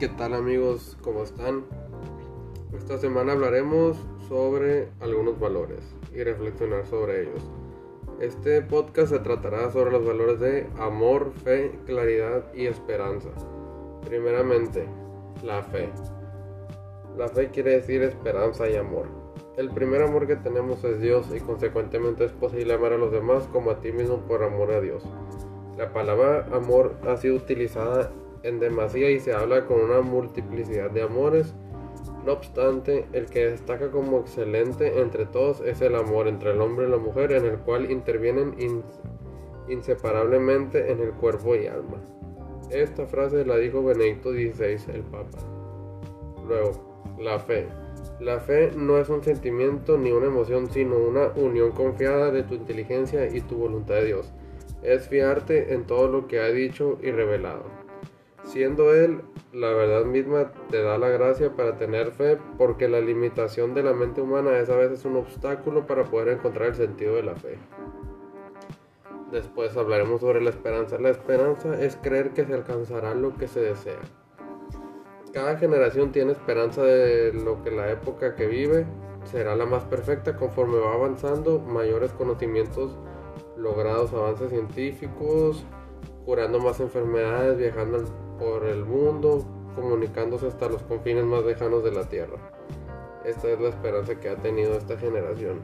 ¿Qué tal amigos? ¿Cómo están? Esta semana hablaremos sobre algunos valores y reflexionar sobre ellos. Este podcast se tratará sobre los valores de amor, fe, claridad y esperanza. Primeramente, la fe. La fe quiere decir esperanza y amor. El primer amor que tenemos es Dios y consecuentemente es posible amar a los demás como a ti mismo por amor a Dios. La palabra amor ha sido utilizada en demasía y se habla con una multiplicidad de amores. No obstante, el que destaca como excelente entre todos es el amor entre el hombre y la mujer, en el cual intervienen inseparablemente en el cuerpo y alma. Esta frase la dijo Benedicto XVI, el Papa. Luego, la fe. La fe no es un sentimiento ni una emoción, sino una unión confiada de tu inteligencia y tu voluntad de Dios es fiarte en todo lo que ha dicho y revelado. Siendo Él la verdad misma, te da la gracia para tener fe, porque la limitación de la mente humana es a veces un obstáculo para poder encontrar el sentido de la fe. Después hablaremos sobre la esperanza. La esperanza es creer que se alcanzará lo que se desea. Cada generación tiene esperanza de lo que la época que vive será la más perfecta conforme va avanzando, mayores conocimientos logrados avances científicos, curando más enfermedades, viajando por el mundo, comunicándose hasta los confines más lejanos de la Tierra. Esta es la esperanza que ha tenido esta generación.